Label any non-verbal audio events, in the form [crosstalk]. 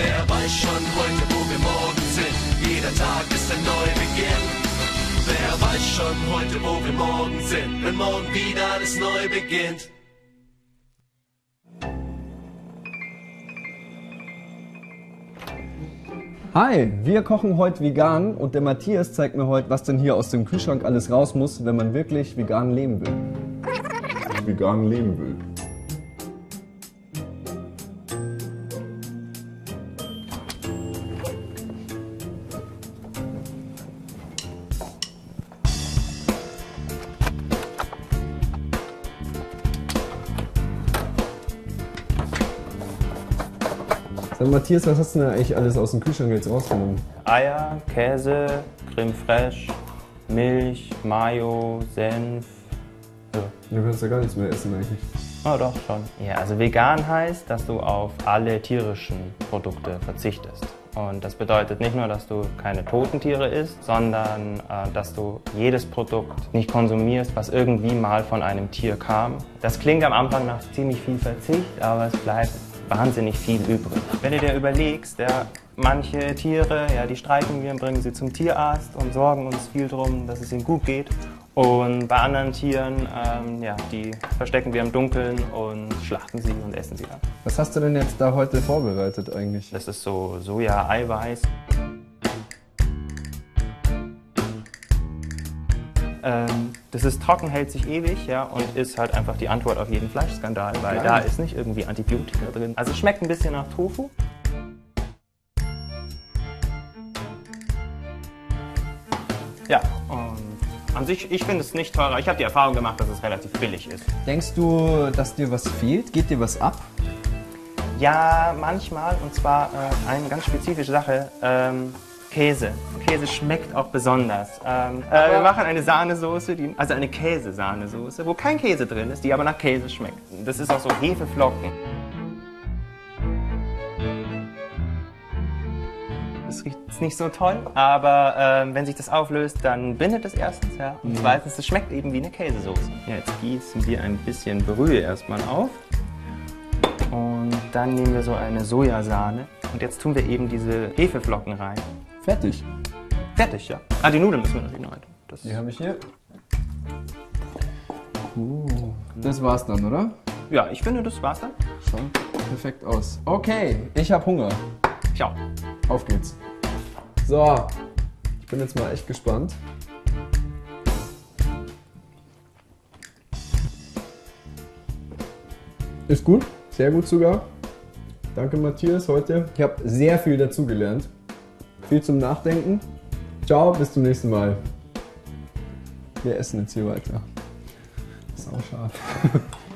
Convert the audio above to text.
Wer weiß schon heute, wo wir morgen sind? Jeder Tag ist ein Neubeginn. Wer weiß schon heute, wo wir morgen sind? Wenn morgen wieder alles neu beginnt. Hi, wir kochen heute vegan und der Matthias zeigt mir heute, was denn hier aus dem Kühlschrank alles raus muss, wenn man wirklich vegan leben will. [laughs] Vegan leben will. Sag Matthias, was hast du denn eigentlich alles aus dem Kühlschrank jetzt rausgenommen? Eier, Käse, Creme fraiche, Milch, Mayo, Senf. Ja. Du kannst ja gar nichts mehr essen eigentlich. Oh, doch, schon. Ja, also vegan heißt, dass du auf alle tierischen Produkte verzichtest. Und das bedeutet nicht nur, dass du keine toten Tiere isst, sondern äh, dass du jedes Produkt nicht konsumierst, was irgendwie mal von einem Tier kam. Das klingt am Anfang nach ziemlich viel Verzicht, aber es bleibt wahnsinnig viel übrig. Wenn du dir überlegst, ja, manche Tiere, ja, die streichen wir und bringen sie zum Tierarzt und sorgen uns viel darum, dass es ihnen gut geht. Und bei anderen Tieren, ähm, ja, die verstecken wir im Dunkeln und schlachten sie und essen sie dann. Was hast du denn jetzt da heute vorbereitet eigentlich? Das ist so Soja-Eiweiß. Ähm, das ist trocken, hält sich ewig, ja, und ist halt einfach die Antwort auf jeden Fleischskandal, weil Geil. da ist nicht irgendwie Antibiotika drin. Also es schmeckt ein bisschen nach Tofu. Ja, und an sich, ich finde es nicht teurer. Ich habe die Erfahrung gemacht, dass es relativ billig ist. Denkst du, dass dir was fehlt? Geht dir was ab? Ja, manchmal, und zwar äh, eine ganz spezifische Sache. Ähm, Käse. Käse schmeckt auch besonders. Ähm, äh, wir machen eine Sahnesoße, die, also eine Käsesahnesoße, wo kein Käse drin ist, die aber nach Käse schmeckt. Das ist auch so Hefeflocken. Das riecht jetzt nicht so toll, aber ähm, wenn sich das auflöst, dann bindet es erstens, ja. Und zweitens, es schmeckt eben wie eine Käsesoße. Ja, jetzt gießen wir ein bisschen Brühe erstmal auf. Und dann nehmen wir so eine Sojasahne. Und jetzt tun wir eben diese Hefeflocken rein. Fertig. Fertig, ja. Ah, die Nudeln müssen wir natürlich noch rein. Das Die habe ich hier. Uh, das war's dann, oder? ja, ich finde, das war's dann. Schaut perfekt aus. Okay, ich habe Hunger. Ciao. Auf geht's. So, ich bin jetzt mal echt gespannt. Ist gut, sehr gut sogar. Danke Matthias heute. Ich habe sehr viel dazugelernt. Viel zum Nachdenken. Ciao, bis zum nächsten Mal. Wir essen jetzt hier weiter. Sau scharf. [laughs]